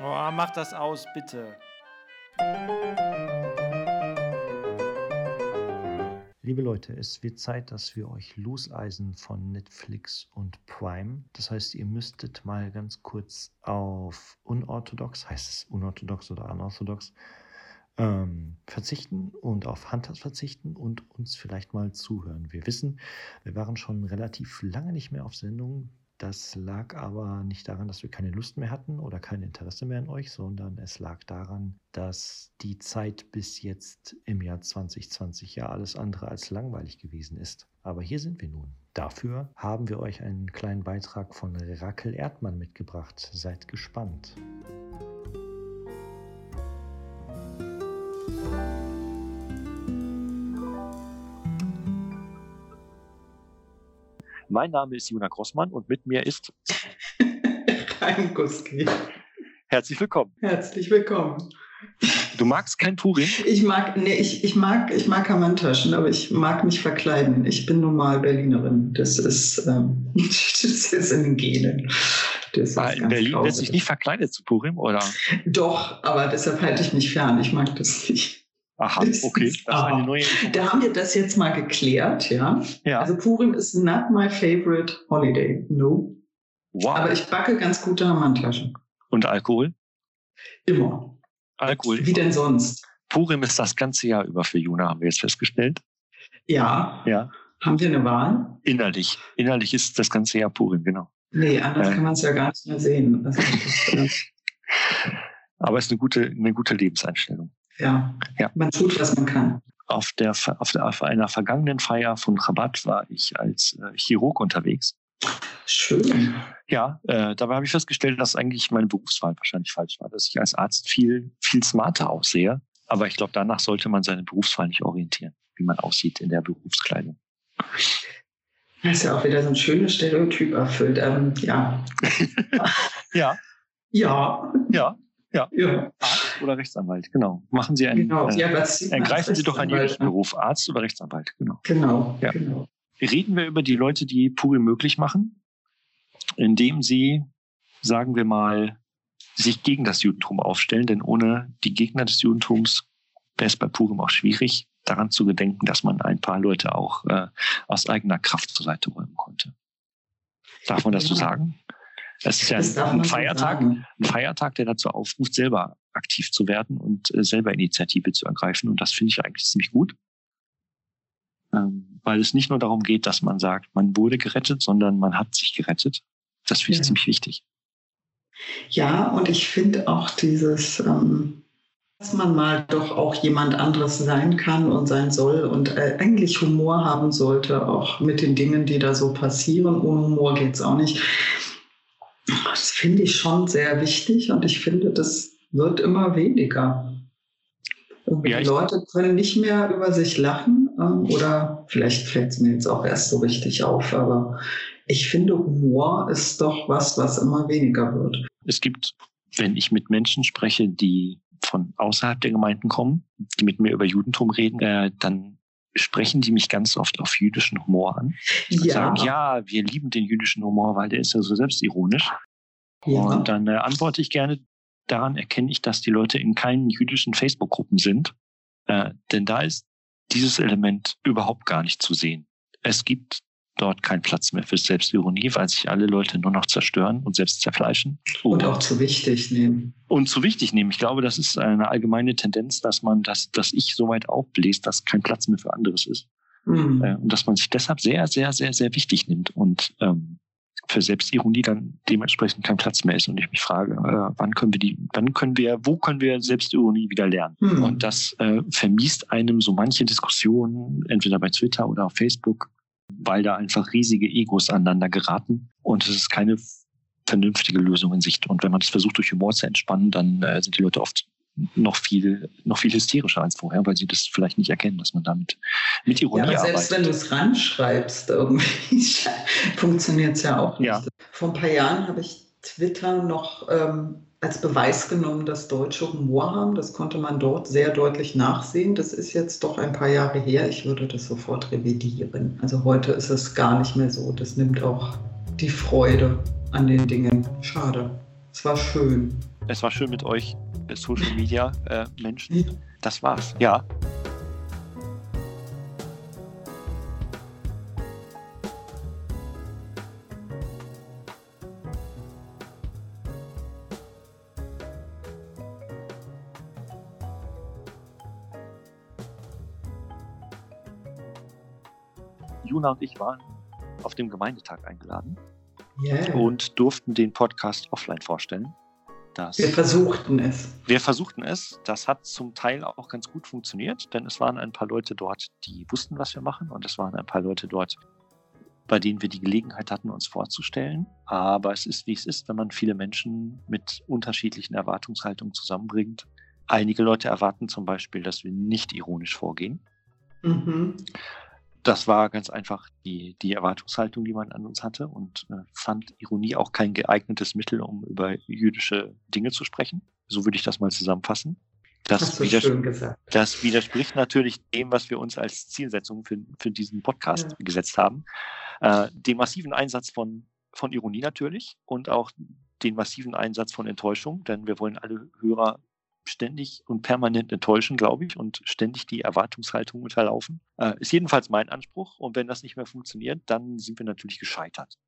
Oh, mach das aus, bitte. Liebe Leute, es wird Zeit, dass wir euch loseisen von Netflix und Prime. Das heißt, ihr müsstet mal ganz kurz auf unorthodox, heißt es unorthodox oder unorthodox, ähm, verzichten und auf Hunters verzichten und uns vielleicht mal zuhören. Wir wissen, wir waren schon relativ lange nicht mehr auf Sendung. Das lag aber nicht daran, dass wir keine Lust mehr hatten oder kein Interesse mehr an euch, sondern es lag daran, dass die Zeit bis jetzt im Jahr 2020 ja alles andere als langweilig gewesen ist. Aber hier sind wir nun. Dafür haben wir euch einen kleinen Beitrag von Rakel Erdmann mitgebracht. Seid gespannt. Mein Name ist Juna Grossmann und mit mir ist Raim Guski. Herzlich willkommen. Herzlich willkommen. Du magst kein Purim? Ich mag, nee, ich, ich mag, ich mag Hamantaschen, aber ich mag mich verkleiden. Ich bin normal Berlinerin. Das ist, ähm, das ist in den Genen. Das in Berlin lässt sich nicht verkleidet zu Purim, oder? Doch, aber deshalb halte ich mich fern. Ich mag das nicht. Aha, okay. Da haben wir das jetzt mal geklärt, ja. ja. Also Purim ist not my favorite holiday. No. Wow. Aber ich backe ganz gute Hammerntaschen. Und Alkohol? Immer. Alkohol. Wie denn sonst? Purim ist das ganze Jahr über für Juna, haben wir jetzt festgestellt. Ja. Ja. Haben wir eine Wahl? Innerlich. Innerlich ist das ganze Jahr Purim, genau. Nee, anders äh. kann man es ja gar nicht mehr sehen. Aber es ist eine gute, eine gute Lebenseinstellung. Ja. ja. Man tut, was man kann. Auf, der, auf, der, auf einer vergangenen Feier von Rabat war ich als äh, Chirurg unterwegs. Schön. Ja, äh, dabei habe ich festgestellt, dass eigentlich meine Berufswahl wahrscheinlich falsch war, dass ich als Arzt viel, viel smarter aussehe. Aber ich glaube, danach sollte man seine Berufswahl nicht orientieren, wie man aussieht in der Berufskleidung. Das ist ja auch wieder so ein schönes Stereotyp erfüllt. Ähm, ja. ja. Ja. Ja. Ja. ja. Arzt oder Rechtsanwalt, genau. Machen Sie einen, genau. Äh, ja, ergreifen Sie doch einen jüdischen Beruf, Arzt oder Rechtsanwalt, genau. Genau, ja. genau. Reden wir über die Leute, die Puri möglich machen, indem sie, sagen wir mal, sich gegen das Judentum aufstellen, denn ohne die Gegner des Judentums wäre es bei Purim auch schwierig, daran zu gedenken, dass man ein paar Leute auch äh, aus eigener Kraft zur Seite räumen konnte. Darf man das so sagen? Es ist ja ein, ein Feiertag, ein Feiertag, der dazu aufruft, selber aktiv zu werden und äh, selber Initiative zu ergreifen. Und das finde ich eigentlich ziemlich gut. Ähm, weil es nicht nur darum geht, dass man sagt, man wurde gerettet, sondern man hat sich gerettet. Das finde ich ja. ziemlich wichtig. Ja, und ich finde auch dieses, ähm, dass man mal doch auch jemand anderes sein kann und sein soll und äh, eigentlich Humor haben sollte, auch mit den Dingen, die da so passieren. Ohne Humor geht es auch nicht. Das finde ich schon sehr wichtig und ich finde, das wird immer weniger. Ja, die Leute können nicht mehr über sich lachen ähm, oder vielleicht fällt es mir jetzt auch erst so richtig auf, aber ich finde, Humor ist doch was, was immer weniger wird. Es gibt, wenn ich mit Menschen spreche, die von außerhalb der Gemeinden kommen, die mit mir über Judentum reden, äh, dann sprechen die mich ganz oft auf jüdischen Humor an. Und ja. sagen, ja, wir lieben den jüdischen Humor, weil der ist ja so selbstironisch. Ja. Und dann äh, antworte ich gerne, daran erkenne ich, dass die Leute in keinen jüdischen Facebook-Gruppen sind. Äh, denn da ist dieses Element überhaupt gar nicht zu sehen. Es gibt dort keinen Platz mehr für Selbstironie, weil sich alle Leute nur noch zerstören und selbst zerfleischen. Und, und auch zu wichtig nehmen. Und zu wichtig nehmen. Ich glaube, das ist eine allgemeine Tendenz, dass man das, dass ich so weit aufbläst, dass kein Platz mehr für anderes ist. Mhm. Äh, und dass man sich deshalb sehr, sehr, sehr, sehr wichtig nimmt und ähm, für Selbstironie dann dementsprechend kein Platz mehr ist. Und ich mich frage, äh, wann können wir die, wann können wir, wo können wir Selbstironie wieder lernen? Mhm. Und das äh, vermiest einem so manche Diskussionen, entweder bei Twitter oder auf Facebook, weil da einfach riesige Egos aneinander geraten und es ist keine vernünftige Lösung in Sicht. Und wenn man das versucht, durch Humor zu entspannen, dann äh, sind die Leute oft noch viel, noch viel hysterischer als vorher, weil sie das vielleicht nicht erkennen, dass man damit mit Ironie ja, aber selbst arbeitet. wenn du es ranschreibst, irgendwie funktioniert es ja auch nicht. Ja. Vor ein paar Jahren habe ich Twitter noch ähm, als Beweis genommen, dass Deutsche Humor haben. Das konnte man dort sehr deutlich nachsehen. Das ist jetzt doch ein paar Jahre her. Ich würde das sofort revidieren. Also heute ist es gar nicht mehr so. Das nimmt auch die Freude an den Dingen. Schade. Es war schön. Es war schön mit euch, äh, Social Media äh, Menschen. Das war's. Ja. Juna und ich waren auf dem Gemeindetag eingeladen yeah. und durften den Podcast offline vorstellen. Das, wir versuchten es. Wir versuchten es. Das hat zum Teil auch ganz gut funktioniert, denn es waren ein paar Leute dort, die wussten, was wir machen. Und es waren ein paar Leute dort, bei denen wir die Gelegenheit hatten, uns vorzustellen. Aber es ist, wie es ist, wenn man viele Menschen mit unterschiedlichen Erwartungshaltungen zusammenbringt. Einige Leute erwarten zum Beispiel, dass wir nicht ironisch vorgehen. Mhm das war ganz einfach die, die Erwartungshaltung, die man an uns hatte und äh, fand Ironie auch kein geeignetes Mittel, um über jüdische Dinge zu sprechen. So würde ich das mal zusammenfassen. Das, widers das widerspricht natürlich dem, was wir uns als Zielsetzung für, für diesen Podcast ja. gesetzt haben. Äh, den massiven Einsatz von, von Ironie natürlich und auch den massiven Einsatz von Enttäuschung, denn wir wollen alle Hörer ständig und permanent enttäuschen, glaube ich, und ständig die Erwartungshaltung unterlaufen. Äh, ist jedenfalls mein Anspruch. Und wenn das nicht mehr funktioniert, dann sind wir natürlich gescheitert.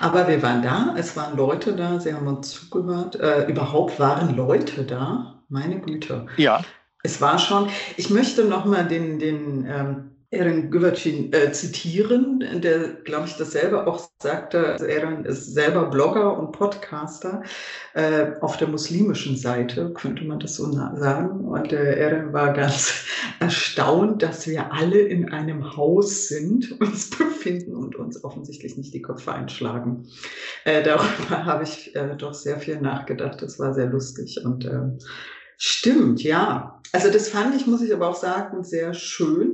Aber wir waren da, es waren Leute da, Sie haben uns zugehört. Äh, überhaupt waren Leute da, meine Güte. Ja. Es war schon, ich möchte nochmal den, den ähm, Erin Güvercin äh, zitieren, der, glaube ich, dasselbe auch sagte. Also Erin ist selber Blogger und Podcaster äh, auf der muslimischen Seite, könnte man das so sagen. Und der Erin war ganz erstaunt, dass wir alle in einem Haus sind, uns befinden und uns offensichtlich nicht die Köpfe einschlagen. Äh, darüber habe ich äh, doch sehr viel nachgedacht. Das war sehr lustig und äh, stimmt, ja. Also das fand ich, muss ich aber auch sagen, sehr schön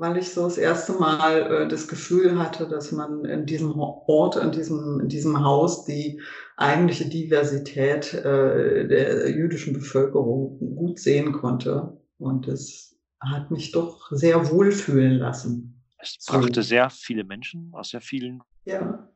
weil ich so das erste Mal äh, das Gefühl hatte, dass man in diesem Ort, in diesem, in diesem Haus die eigentliche Diversität äh, der jüdischen Bevölkerung gut sehen konnte. Und es hat mich doch sehr wohlfühlen lassen. Es brachte so. sehr viele Menschen aus sehr vielen ja.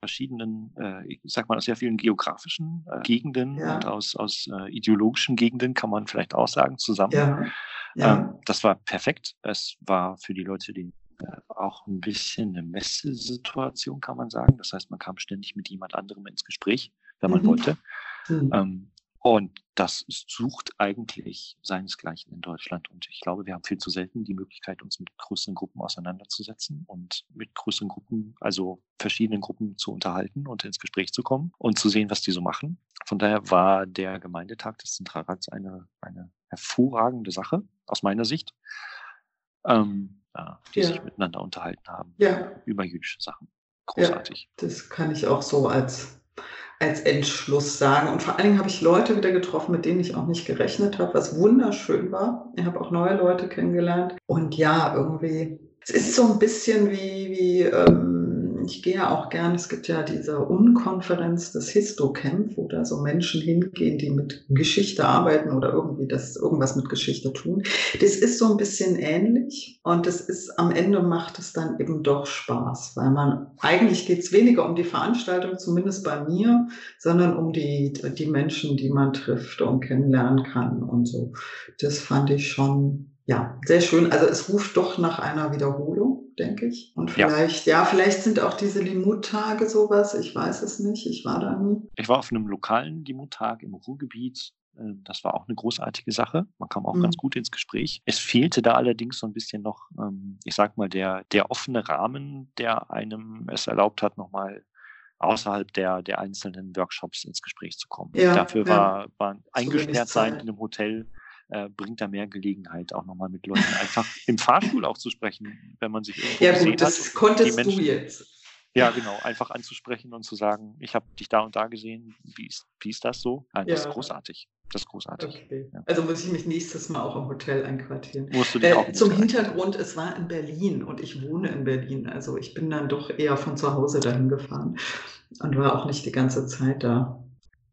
verschiedenen, äh, ich sag mal, aus sehr vielen geografischen äh, Gegenden ja. und aus, aus äh, ideologischen Gegenden, kann man vielleicht auch sagen, zusammen. Ja. Ja. Ähm, das war perfekt. Es war für die Leute, die äh, auch ein bisschen eine Messesituation, kann man sagen. Das heißt, man kam ständig mit jemand anderem ins Gespräch, wenn man mhm. wollte. Mhm. Ähm, und das sucht eigentlich seinesgleichen in Deutschland. Und ich glaube, wir haben viel zu selten die Möglichkeit, uns mit größeren Gruppen auseinanderzusetzen und mit größeren Gruppen, also verschiedenen Gruppen zu unterhalten und ins Gespräch zu kommen und zu sehen, was die so machen. Von daher war der Gemeindetag des Zentralrats eine, eine hervorragende Sache aus meiner Sicht, ähm, die ja. sich miteinander unterhalten haben ja. über jüdische Sachen. Großartig. Ja, das kann ich auch so als, als Entschluss sagen. Und vor allen Dingen habe ich Leute wieder getroffen, mit denen ich auch nicht gerechnet habe, was wunderschön war. Ich habe auch neue Leute kennengelernt. Und ja, irgendwie, es ist so ein bisschen wie, wie ähm, ich gehe auch gern, es gibt ja diese Unkonferenz des Histocamp, wo da so Menschen hingehen, die mit Geschichte arbeiten oder irgendwie das irgendwas mit Geschichte tun. Das ist so ein bisschen ähnlich und es ist am Ende macht es dann eben doch Spaß, weil man eigentlich geht es weniger um die Veranstaltung, zumindest bei mir, sondern um die, die Menschen, die man trifft und kennenlernen kann und so. Das fand ich schon ja, sehr schön. Also es ruft doch nach einer Wiederholung, denke ich. Und vielleicht, ja, ja vielleicht sind auch diese Limut-Tage sowas. Ich weiß es nicht. Ich war da nie. Ich war auf einem lokalen Limut-Tag im Ruhrgebiet. Ähm, das war auch eine großartige Sache. Man kam auch mhm. ganz gut ins Gespräch. Es fehlte da allerdings so ein bisschen noch, ähm, ich sag mal, der, der offene Rahmen, der einem es erlaubt hat, nochmal außerhalb der, der einzelnen Workshops ins Gespräch zu kommen. Ja, Dafür ja. war, war eingesperrt sein in einem Hotel äh, bringt da mehr Gelegenheit, auch nochmal mit Leuten einfach im Fahrstuhl auch zu sprechen, wenn man sich irgendwo Ja gut, das konntest Menschen, du jetzt. Ja, genau, einfach anzusprechen und zu sagen, ich habe dich da und da gesehen, wie ist, wie ist das so? Ja, das ist großartig. Das ist großartig. Okay. Ja. Also muss ich mich nächstes Mal auch im Hotel einquartieren. Musst du dich äh, auch zum Hintergrund, es war in Berlin und ich wohne in Berlin. Also ich bin dann doch eher von zu Hause dahin gefahren und war auch nicht die ganze Zeit da.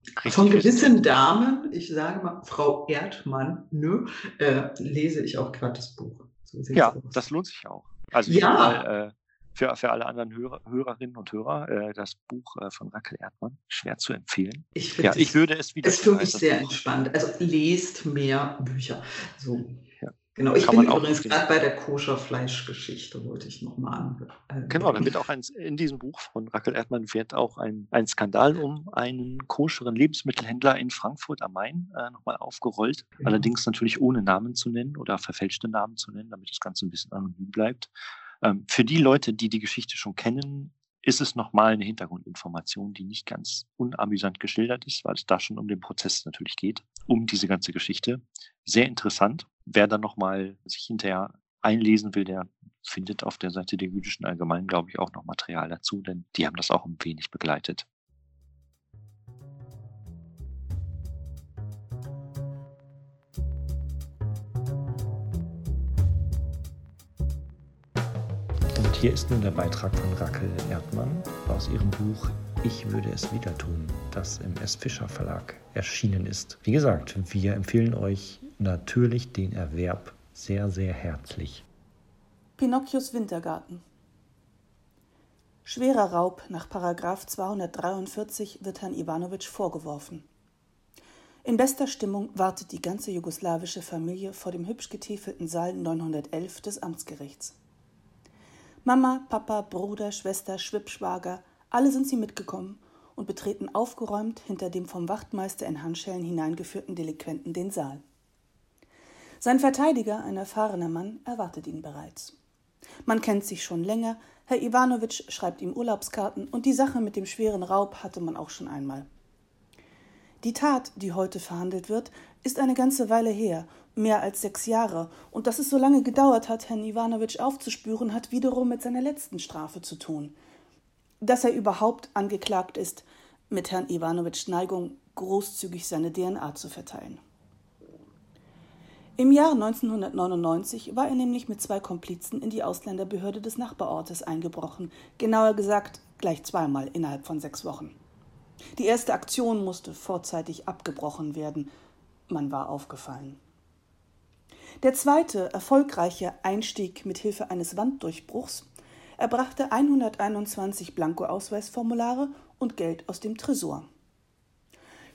Richtig Von gewissen Damen, ich sage mal Frau Erdmann, nö, äh, lese ich auch gerade das Buch. So ja, das lohnt sich auch. Also ja. Mal, äh, für, für alle anderen Hörer, Hörerinnen und Hörer äh, das Buch äh, von Rackel Erdmann. Schwer zu empfehlen. Ich, ja, ich würde es wieder. Es ist für mich sehr Buch. entspannt. Also lest mehr Bücher. So. Genau, ich bin übrigens gerade bei der Koscher-Fleischgeschichte, wollte ich nochmal an. Äh, genau, dann wird auch ein, in diesem Buch von Rackel Erdmann wird auch ein, ein Skandal um einen koscheren Lebensmittelhändler in Frankfurt am Main äh, nochmal aufgerollt. Ja. Allerdings natürlich ohne Namen zu nennen oder verfälschte Namen zu nennen, damit das Ganze ein bisschen anonym bleibt. Ähm, für die Leute, die die Geschichte schon kennen, ist es nochmal eine Hintergrundinformation, die nicht ganz unamüsant geschildert ist, weil es da schon um den Prozess natürlich geht, um diese ganze Geschichte. Sehr interessant. Wer dann nochmal sich hinterher einlesen will, der findet auf der Seite der jüdischen Allgemeinen, glaube ich, auch noch Material dazu, denn die haben das auch ein wenig begleitet. Hier ist nun der Beitrag von Rackel Erdmann aus ihrem Buch Ich würde es wieder tun, das im S. Fischer Verlag erschienen ist. Wie gesagt, wir empfehlen euch natürlich den Erwerb sehr, sehr herzlich. Pinocchios Wintergarten. Schwerer Raub nach Paragraf 243 wird Herrn Iwanowitsch vorgeworfen. In bester Stimmung wartet die ganze jugoslawische Familie vor dem hübsch getäfelten Saal 911 des Amtsgerichts. Mama, Papa, Bruder, Schwester, Schwippschwager, alle sind sie mitgekommen und betreten aufgeräumt hinter dem vom Wachtmeister in Handschellen hineingeführten Delinquenten den Saal. Sein Verteidiger, ein erfahrener Mann, erwartet ihn bereits. Man kennt sich schon länger, Herr Iwanowitsch schreibt ihm Urlaubskarten und die Sache mit dem schweren Raub hatte man auch schon einmal. Die Tat, die heute verhandelt wird, ist eine ganze Weile her, mehr als sechs Jahre, und dass es so lange gedauert hat, Herrn Iwanowitsch aufzuspüren, hat wiederum mit seiner letzten Strafe zu tun. Dass er überhaupt angeklagt ist, mit Herrn Iwanowitschs Neigung, großzügig seine DNA zu verteilen. Im Jahr 1999 war er nämlich mit zwei Komplizen in die Ausländerbehörde des Nachbarortes eingebrochen, genauer gesagt gleich zweimal innerhalb von sechs Wochen. Die erste Aktion musste vorzeitig abgebrochen werden. Man war aufgefallen. Der zweite, erfolgreiche Einstieg mit Hilfe eines Wanddurchbruchs erbrachte 121 Blankoausweisformulare und Geld aus dem Tresor.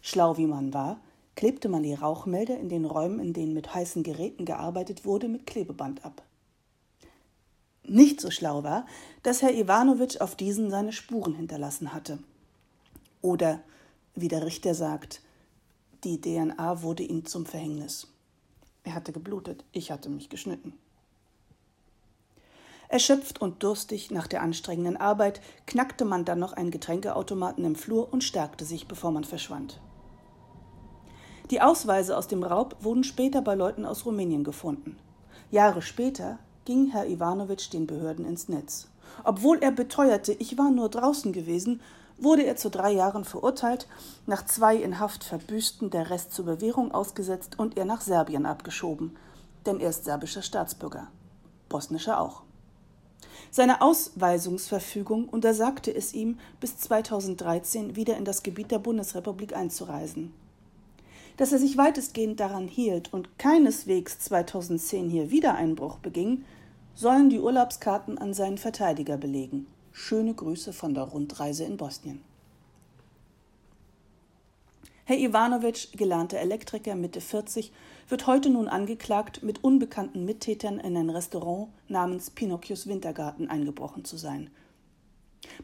Schlau wie man war, klebte man die Rauchmelder in den Räumen, in denen mit heißen Geräten gearbeitet wurde, mit Klebeband ab. Nicht so schlau war, dass Herr Iwanowitsch auf diesen seine Spuren hinterlassen hatte. Oder, wie der Richter sagt, die DNA wurde ihm zum Verhängnis. Er hatte geblutet, ich hatte mich geschnitten. Erschöpft und durstig nach der anstrengenden Arbeit knackte man dann noch einen Getränkeautomaten im Flur und stärkte sich, bevor man verschwand. Die Ausweise aus dem Raub wurden später bei Leuten aus Rumänien gefunden. Jahre später ging Herr Iwanowitsch den Behörden ins Netz. Obwohl er beteuerte, ich war nur draußen gewesen, wurde er zu drei Jahren verurteilt, nach zwei in Haft verbüßten, der Rest zur Bewährung ausgesetzt und er nach Serbien abgeschoben, denn er ist serbischer Staatsbürger, bosnischer auch. Seine Ausweisungsverfügung untersagte es ihm, bis 2013 wieder in das Gebiet der Bundesrepublik einzureisen. Dass er sich weitestgehend daran hielt und keineswegs 2010 hier wieder Einbruch beging, sollen die Urlaubskarten an seinen Verteidiger belegen. Schöne Grüße von der Rundreise in Bosnien. Herr Iwanowitsch, gelernter Elektriker Mitte 40, wird heute nun angeklagt, mit unbekannten Mittätern in ein Restaurant namens Pinocchios Wintergarten eingebrochen zu sein.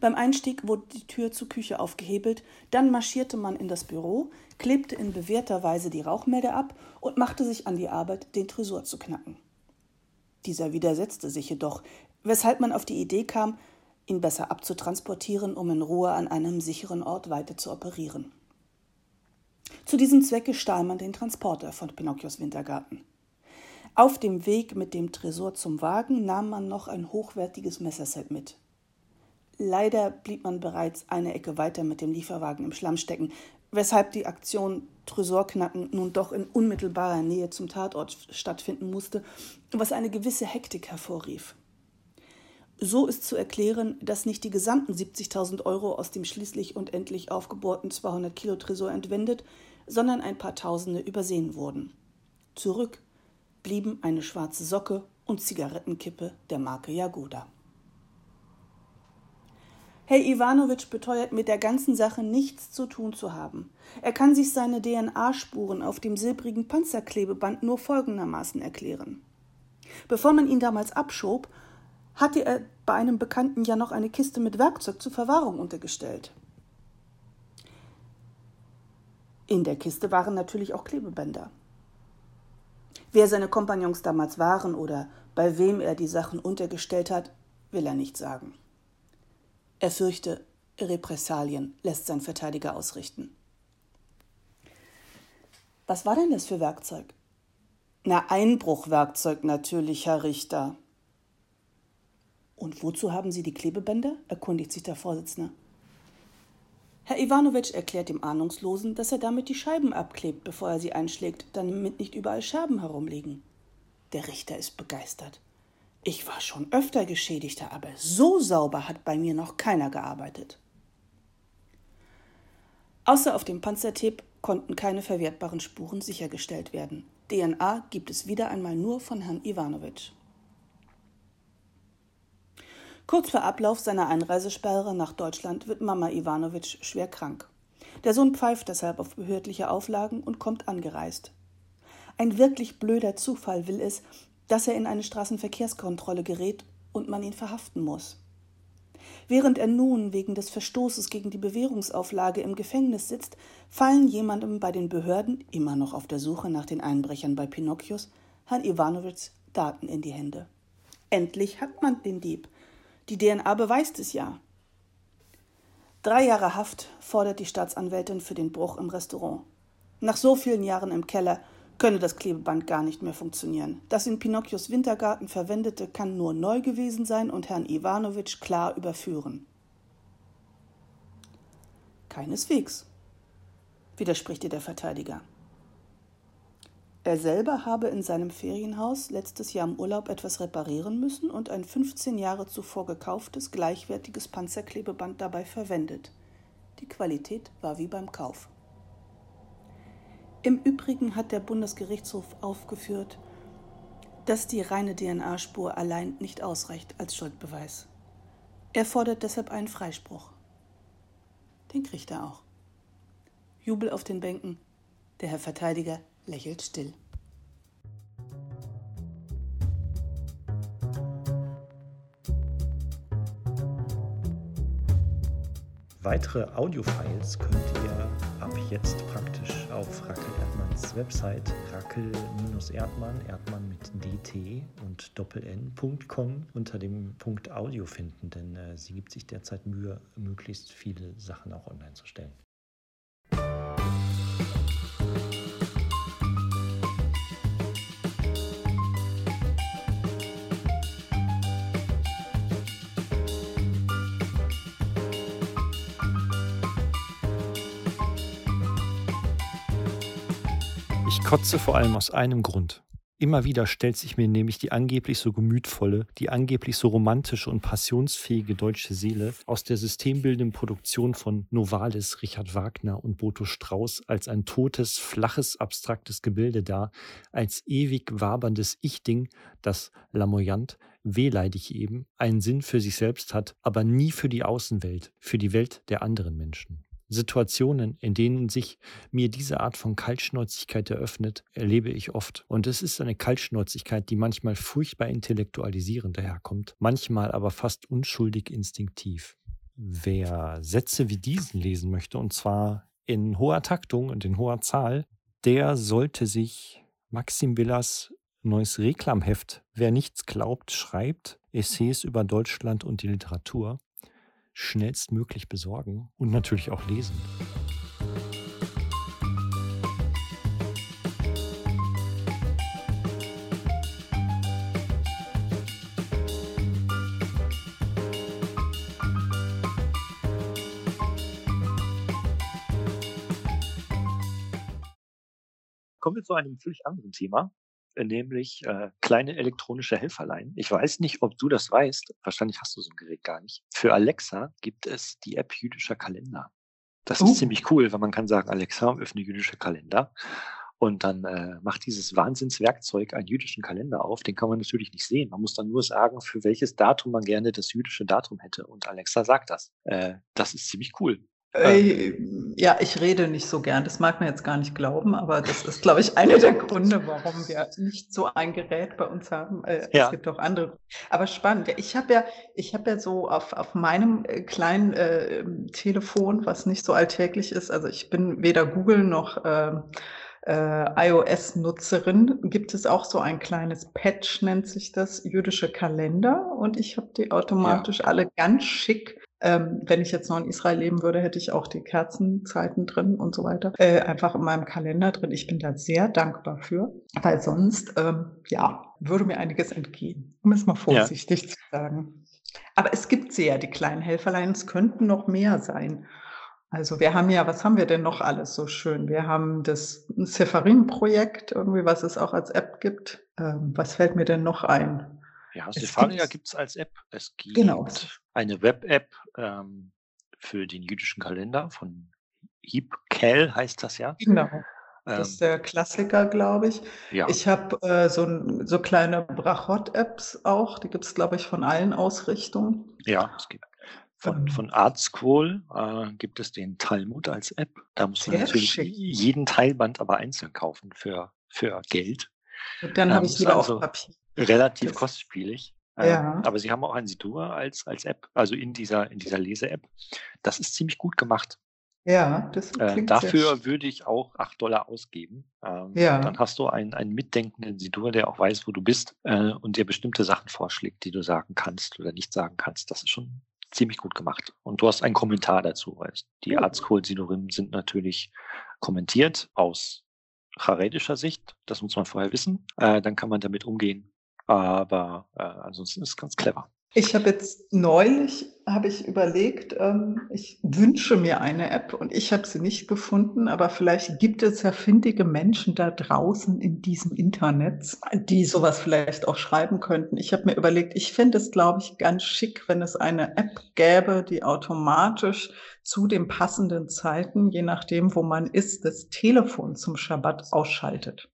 Beim Einstieg wurde die Tür zur Küche aufgehebelt, dann marschierte man in das Büro, klebte in bewährter Weise die Rauchmelder ab und machte sich an die Arbeit, den Tresor zu knacken. Dieser widersetzte sich jedoch, weshalb man auf die Idee kam, ihn besser abzutransportieren, um in Ruhe an einem sicheren Ort weiter zu operieren. Zu diesem Zwecke stahl man den Transporter von Pinocchios Wintergarten. Auf dem Weg mit dem Tresor zum Wagen nahm man noch ein hochwertiges Messerset mit. Leider blieb man bereits eine Ecke weiter mit dem Lieferwagen im Schlamm stecken, weshalb die Aktion Tresorknacken nun doch in unmittelbarer Nähe zum Tatort stattfinden musste, was eine gewisse Hektik hervorrief. So ist zu erklären, dass nicht die gesamten 70.000 Euro aus dem schließlich und endlich aufgebohrten 200 Kilo Tresor entwendet, sondern ein paar Tausende übersehen wurden. Zurück blieben eine schwarze Socke und Zigarettenkippe der Marke Jagoda. Herr Ivanovic beteuert, mit der ganzen Sache nichts zu tun zu haben. Er kann sich seine DNA-Spuren auf dem silbrigen Panzerklebeband nur folgendermaßen erklären. Bevor man ihn damals abschob, hatte er bei einem Bekannten ja noch eine Kiste mit Werkzeug zur Verwahrung untergestellt. In der Kiste waren natürlich auch Klebebänder. Wer seine Kompagnons damals waren oder bei wem er die Sachen untergestellt hat, will er nicht sagen. Er fürchte Repressalien, lässt sein Verteidiger ausrichten. Was war denn das für Werkzeug? Na, Einbruchwerkzeug natürlich, Herr Richter. Und wozu haben Sie die Klebebänder? erkundigt sich der Vorsitzende. Herr Iwanowitsch erklärt dem Ahnungslosen, dass er damit die Scheiben abklebt, bevor er sie einschlägt, damit nicht überall Scherben herumliegen. Der Richter ist begeistert. Ich war schon öfter Geschädigter, aber so sauber hat bei mir noch keiner gearbeitet. Außer auf dem Panzertape konnten keine verwertbaren Spuren sichergestellt werden. DNA gibt es wieder einmal nur von Herrn Iwanowitsch. Kurz vor Ablauf seiner Einreisesperre nach Deutschland wird Mama Iwanowitsch schwer krank. Der Sohn pfeift deshalb auf behördliche Auflagen und kommt angereist. Ein wirklich blöder Zufall will es, dass er in eine Straßenverkehrskontrolle gerät und man ihn verhaften muss. Während er nun wegen des Verstoßes gegen die Bewährungsauflage im Gefängnis sitzt, fallen jemandem bei den Behörden, immer noch auf der Suche nach den Einbrechern bei Pinocchios, Herrn Iwanowitschs Daten in die Hände. Endlich hat man den Dieb. Die DNA beweist es ja. Drei Jahre Haft fordert die Staatsanwältin für den Bruch im Restaurant. Nach so vielen Jahren im Keller könne das Klebeband gar nicht mehr funktionieren. Das in Pinocchios Wintergarten verwendete kann nur neu gewesen sein und Herrn Iwanowitsch klar überführen. Keineswegs, widerspricht ihr der Verteidiger. Er selber habe in seinem Ferienhaus letztes Jahr im Urlaub etwas reparieren müssen und ein 15 Jahre zuvor gekauftes, gleichwertiges Panzerklebeband dabei verwendet. Die Qualität war wie beim Kauf. Im Übrigen hat der Bundesgerichtshof aufgeführt, dass die reine DNA-Spur allein nicht ausreicht als Schuldbeweis. Er fordert deshalb einen Freispruch. Den kriegt er auch. Jubel auf den Bänken. Der Herr Verteidiger lächelt still. Weitere Audiofiles könnt ihr jetzt praktisch auf Rackel Erdmanns Website rackel-erdmann, Erdmann mit dt und doppeln.com unter dem Punkt Audio finden, denn äh, sie gibt sich derzeit Mühe, möglichst viele Sachen auch online zu stellen. Kotze vor allem aus einem Grund. Immer wieder stellt sich mir nämlich die angeblich so gemütvolle, die angeblich so romantische und passionsfähige deutsche Seele aus der systembildenden Produktion von Novalis, Richard Wagner und Boto Strauß als ein totes, flaches, abstraktes Gebilde dar, als ewig waberndes Ich-Ding, das lamoyant, wehleidig eben, einen Sinn für sich selbst hat, aber nie für die Außenwelt, für die Welt der anderen Menschen. Situationen, in denen sich mir diese Art von Kaltschnäuzigkeit eröffnet, erlebe ich oft. Und es ist eine Kaltschnäuzigkeit, die manchmal furchtbar intellektualisierend daherkommt, manchmal aber fast unschuldig instinktiv. Wer Sätze wie diesen lesen möchte, und zwar in hoher Taktung und in hoher Zahl, der sollte sich Maxim Villas neues Reklamheft Wer nichts glaubt, schreibt Essays über Deutschland und die Literatur schnellstmöglich besorgen und natürlich auch lesen. Kommen wir zu einem völlig anderen Thema. Nämlich äh, kleine elektronische Helferlein. Ich weiß nicht, ob du das weißt. Wahrscheinlich hast du so ein Gerät gar nicht. Für Alexa gibt es die App jüdischer Kalender. Das oh. ist ziemlich cool, weil man kann sagen, Alexa, öffne jüdische Kalender. Und dann äh, macht dieses Wahnsinnswerkzeug einen jüdischen Kalender auf. Den kann man natürlich nicht sehen. Man muss dann nur sagen, für welches Datum man gerne das jüdische Datum hätte. Und Alexa sagt das. Äh, das ist ziemlich cool. Äh, ja, ich rede nicht so gern. Das mag man jetzt gar nicht glauben, aber das ist, glaube ich, einer der Gründe, warum wir nicht so ein Gerät bei uns haben. Äh, ja. Es gibt auch andere. Aber spannend. Ich habe ja, ich habe ja so auf, auf meinem äh, kleinen äh, Telefon, was nicht so alltäglich ist, also ich bin weder Google noch äh, äh, iOS-Nutzerin gibt es auch so ein kleines Patch, nennt sich das, jüdische Kalender. Und ich habe die automatisch ja. alle ganz schick ähm, wenn ich jetzt noch in Israel leben würde, hätte ich auch die Kerzenzeiten drin und so weiter. Äh, einfach in meinem Kalender drin. Ich bin da sehr dankbar für, weil sonst, ähm, ja, würde mir einiges entgehen, um es mal vorsichtig ja. zu sagen. Aber es gibt sehr, die kleinen Helferlein. Es könnten noch mehr sein. Also wir haben ja, was haben wir denn noch alles so schön? Wir haben das Sefarin-Projekt, irgendwie, was es auch als App gibt. Ähm, was fällt mir denn noch ein? Ja, Sefaria gibt es als App. Es gibt genau. eine Web-App ähm, für den jüdischen Kalender von HeapCal heißt das ja. Genau. Das ähm, ist der Klassiker, glaube ich. Ja. Ich habe äh, so, so kleine Brachot-Apps auch. Die gibt es, glaube ich, von allen Ausrichtungen. Ja, es gibt. Von, ähm. von Artscroll äh, gibt es den Talmud als App. Da muss man natürlich schick. jeden Teilband aber einzeln kaufen für, für Geld. Und dann ähm, habe ich lieber also, auf Papier. Relativ das, kostspielig. Ähm, ja. Ähm, aber sie haben auch ein Sidur als, als App, also in dieser, in dieser Lese-App. Das ist ziemlich gut gemacht. Ja, das äh, klingt äh, Dafür würde ich auch 8 Dollar ausgeben. Ähm, ja. Dann hast du einen, einen mitdenkenden Sidur, der auch weiß, wo du bist äh, und dir bestimmte Sachen vorschlägt, die du sagen kannst oder nicht sagen kannst. Das ist schon ziemlich gut gemacht. Und du hast einen Kommentar dazu, weil die oh. Arztcode-Sidurim sind natürlich kommentiert aus charedischer Sicht. Das muss man vorher wissen. Äh, dann kann man damit umgehen aber äh, ansonsten ist es ganz clever. Ich habe jetzt neulich habe ich überlegt, ähm, ich wünsche mir eine App und ich habe sie nicht gefunden, aber vielleicht gibt es ja findige Menschen da draußen in diesem Internet, die sowas vielleicht auch schreiben könnten. Ich habe mir überlegt, ich finde es, glaube ich, ganz schick, wenn es eine App gäbe, die automatisch zu den passenden Zeiten, je nachdem, wo man ist, das Telefon zum Schabbat ausschaltet.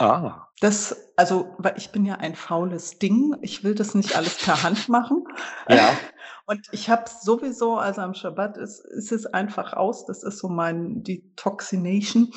Ah. Das, also, weil ich bin ja ein faules Ding. Ich will das nicht alles per Hand machen. Ja. Und ich habe sowieso, also am Schabbat ist, ist es einfach aus. Das ist so mein Detoxination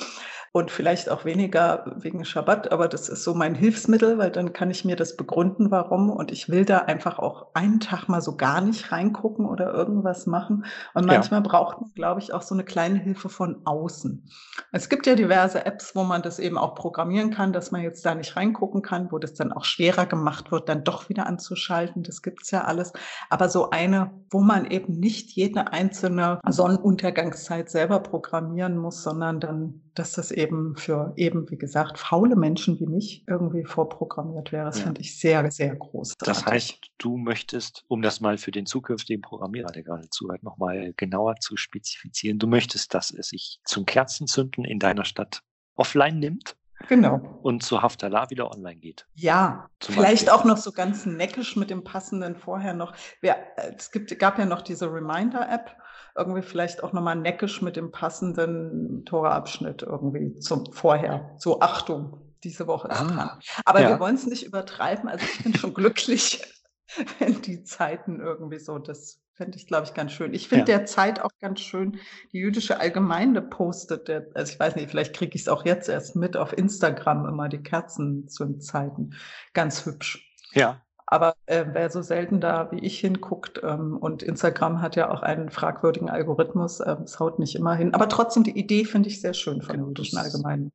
und vielleicht auch weniger wegen Schabbat, aber das ist so mein Hilfsmittel, weil dann kann ich mir das begründen, warum. Und ich will da einfach auch einen Tag mal so gar nicht reingucken oder irgendwas machen. Und manchmal ja. braucht man, glaube ich, auch so eine kleine Hilfe von außen. Es gibt ja diverse Apps, wo man das eben auch programmieren kann, dass man jetzt da nicht reingucken kann, wo das dann auch schwerer gemacht wird, dann doch wieder anzuschalten. Das gibt's ja alles. Aber so eine, wo man eben nicht jede einzelne Sonnenuntergangszeit selber programmieren muss, sondern dann, dass das eben für eben, wie gesagt, faule Menschen wie mich irgendwie vorprogrammiert wäre. Das ja. finde ich sehr, sehr groß. Das heißt, du möchtest, um das mal für den zukünftigen Programmierer, der gerade zuhört, nochmal genauer zu spezifizieren, du möchtest, dass es sich zum Kerzenzünden in deiner Stadt offline nimmt Genau. Und zu Haftalah wieder online geht. Ja, vielleicht Beispiel. auch noch so ganz neckisch mit dem passenden vorher noch. Wer, es gibt, gab ja noch diese Reminder-App, irgendwie vielleicht auch nochmal neckisch mit dem passenden Tora-Abschnitt irgendwie zum vorher. So Achtung, diese Woche ist ah, dran. Aber ja. wir wollen es nicht übertreiben. Also ich bin schon glücklich, wenn die Zeiten irgendwie so das Fände ich, glaube ich, ganz schön. Ich finde ja. derzeit auch ganz schön, die jüdische Allgemeinde postet, der, also ich weiß nicht, vielleicht kriege ich es auch jetzt erst mit auf Instagram immer die Kerzenzündzeiten. Ganz hübsch. Ja. Aber äh, wer so selten da wie ich hinguckt, ähm, und Instagram hat ja auch einen fragwürdigen Algorithmus, äh, es haut nicht immer hin. Aber trotzdem, die Idee finde ich sehr schön von genau, Allgemeinen.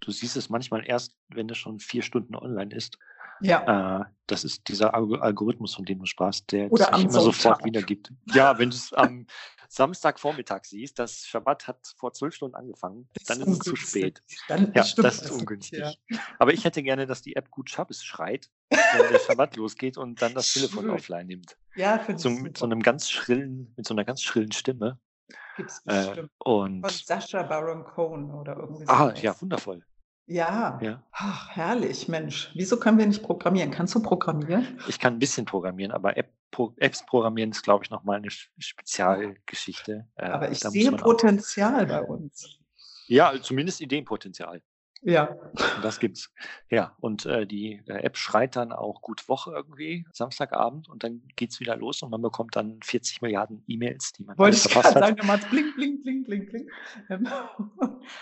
Du siehst es manchmal erst, wenn es schon vier Stunden online ist. Ja. Äh, das ist dieser Algorithmus, von dem du sprachst, der Oder sich immer Sonntag. sofort wiedergibt. Ja, wenn du es am Samstagvormittag siehst, das Schabbat hat vor zwölf Stunden angefangen, ist dann ist es zu spät. Dann ja, das ist ungünstig. Ja. Aber ich hätte gerne, dass die App gut Schabbes schreit, wenn der Schabbat losgeht und dann das Telefon offline nimmt. Ja, finde so, Mit so einem ganz schrillen, mit so einer ganz schrillen Stimme. Gibt's äh, bestimmt. Äh, und Von Sascha Baron Cohen oder irgendwie so. Ah, ja, wundervoll. Ja. ja. Ach, herrlich, Mensch. Wieso können wir nicht programmieren? Kannst du programmieren? Ich kann ein bisschen programmieren, aber App, Pro, Apps programmieren ist, glaube ich, nochmal eine Spezialgeschichte. Äh, aber ich sehe Potenzial bei uns. Ja, zumindest Ideenpotenzial. Ja. Das gibt's. Ja, und äh, die äh, App schreit dann auch gut Woche irgendwie, Samstagabend, und dann geht's wieder los und man bekommt dann 40 Milliarden E-Mails, die man Wollte ich gerade sagen, dann bling, bling, bling, bling, bling.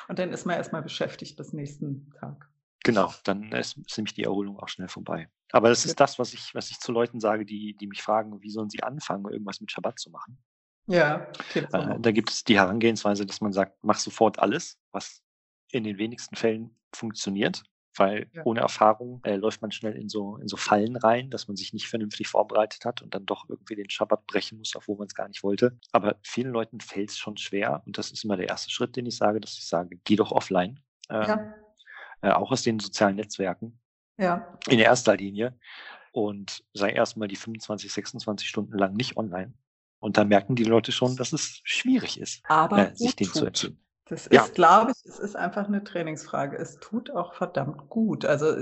und dann ist man erstmal beschäftigt bis nächsten Tag. Genau, dann ist, ist nämlich die Erholung auch schnell vorbei. Aber das ist das, was ich, was ich zu Leuten sage, die, die mich fragen, wie sollen sie anfangen, irgendwas mit Schabbat zu machen. Ja, äh, da gibt es die Herangehensweise, dass man sagt, mach sofort alles, was in den wenigsten Fällen funktioniert, weil ja. ohne Erfahrung äh, läuft man schnell in so, in so Fallen rein, dass man sich nicht vernünftig vorbereitet hat und dann doch irgendwie den Schabbat brechen muss, obwohl man es gar nicht wollte. Aber vielen Leuten fällt es schon schwer und das ist immer der erste Schritt, den ich sage, dass ich sage, geh doch offline. Ähm, ja. äh, auch aus den sozialen Netzwerken. Ja. In erster Linie. Und sei erstmal die 25, 26 Stunden lang nicht online. Und dann merken die Leute schon, dass es schwierig ist, Aber äh, sich den zu erzählen. Das ist, ja. glaube ich, es ist einfach eine Trainingsfrage. Es tut auch verdammt gut. Also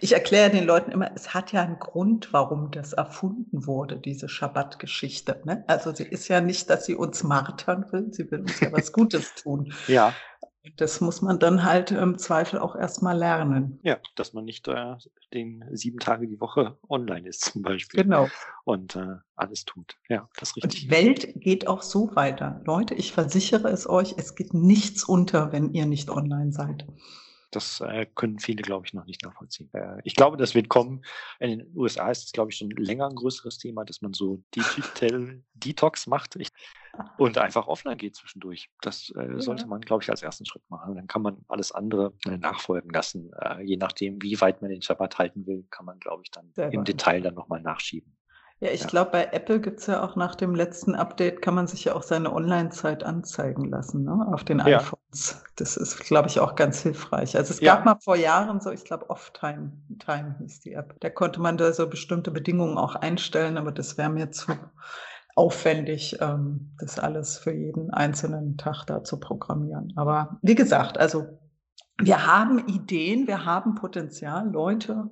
ich erkläre den Leuten immer, es hat ja einen Grund, warum das erfunden wurde, diese Schabbat-Geschichte. Ne? Also sie ist ja nicht, dass sie uns martern will, sie will uns ja was Gutes tun. Ja. Das muss man dann halt im Zweifel auch erstmal lernen. Ja, dass man nicht äh, den sieben Tage die Woche online ist zum Beispiel. Genau. Und äh, alles tut. Ja, das ist richtig. Und die Welt geht auch so weiter. Leute, ich versichere es euch, es geht nichts unter, wenn ihr nicht online seid. Das äh, können viele, glaube ich, noch nicht nachvollziehen. Äh, ich glaube, das wird kommen. In den USA ist es, glaube ich, schon länger ein größeres Thema, dass man so Digital Detox macht ich, und einfach offline geht zwischendurch. Das äh, ja. sollte man, glaube ich, als ersten Schritt machen. Dann kann man alles andere äh, nachfolgen lassen. Äh, je nachdem, wie weit man den Shabbat halten will, kann man, glaube ich, dann Sehr im Detail dann nochmal nachschieben. Ja, ich ja. glaube, bei Apple gibt es ja auch nach dem letzten Update, kann man sich ja auch seine Online-Zeit anzeigen lassen, ne? auf den ja. iPhones. Das ist, glaube ich, auch ganz hilfreich. Also es ja. gab mal vor Jahren so, ich glaube, Off-Time Time hieß die App. Da konnte man da so bestimmte Bedingungen auch einstellen, aber das wäre mir zu aufwendig, ähm, das alles für jeden einzelnen Tag da zu programmieren. Aber wie gesagt, also wir haben Ideen, wir haben Potenzial, Leute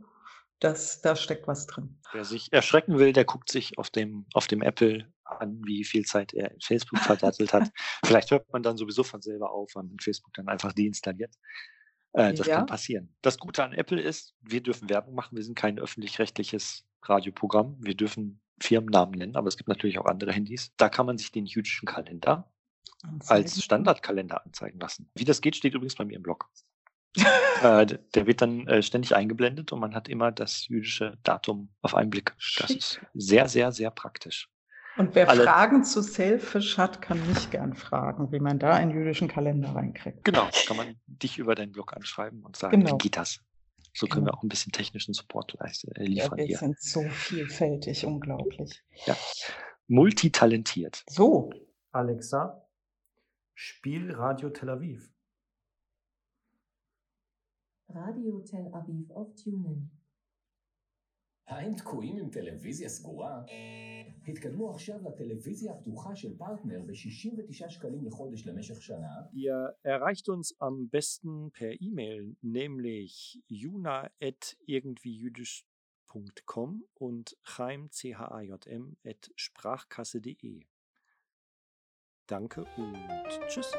das, da steckt was drin. Wer sich erschrecken will, der guckt sich auf dem, auf dem Apple an, wie viel Zeit er in Facebook verdattelt hat. Vielleicht hört man dann sowieso von selber auf, weil man Facebook dann einfach deinstalliert. Äh, das ja. kann passieren. Das Gute an Apple ist, wir dürfen Werbung machen. Wir sind kein öffentlich-rechtliches Radioprogramm. Wir dürfen Firmennamen nennen, aber es gibt natürlich auch andere Handys. Da kann man sich den jüdischen Kalender als Standardkalender anzeigen lassen. Wie das geht, steht übrigens bei mir im Blog äh, der wird dann äh, ständig eingeblendet und man hat immer das jüdische Datum auf einen Blick. Das ist sehr, sehr, sehr praktisch. Und wer Alle, Fragen zu Selfish hat, kann mich gern fragen, wie man da einen jüdischen Kalender reinkriegt. Genau, kann man dich über deinen Blog anschreiben und sagen, genau. wie geht das? So können genau. wir auch ein bisschen technischen Support leisten, äh, liefern. Ja, wir hier. sind so vielfältig, unglaublich. Ja. Multitalentiert. So. Alexa, spiel Radio Tel Aviv. רדיו תל אביב אוף טיונן. האם תקועים עם טלוויזיה סגורה? התקדמו עכשיו לטלוויזיה הפתוחה של פרטנר ב-69 שקלים לחודש למשך שנה. Ihr erreicht uns am besten per E-Mail, nämlich juna.irgendwiejüdisch.com und chaim, C-H-A-J-M, at sprachkasse.de. Danke und tschüss.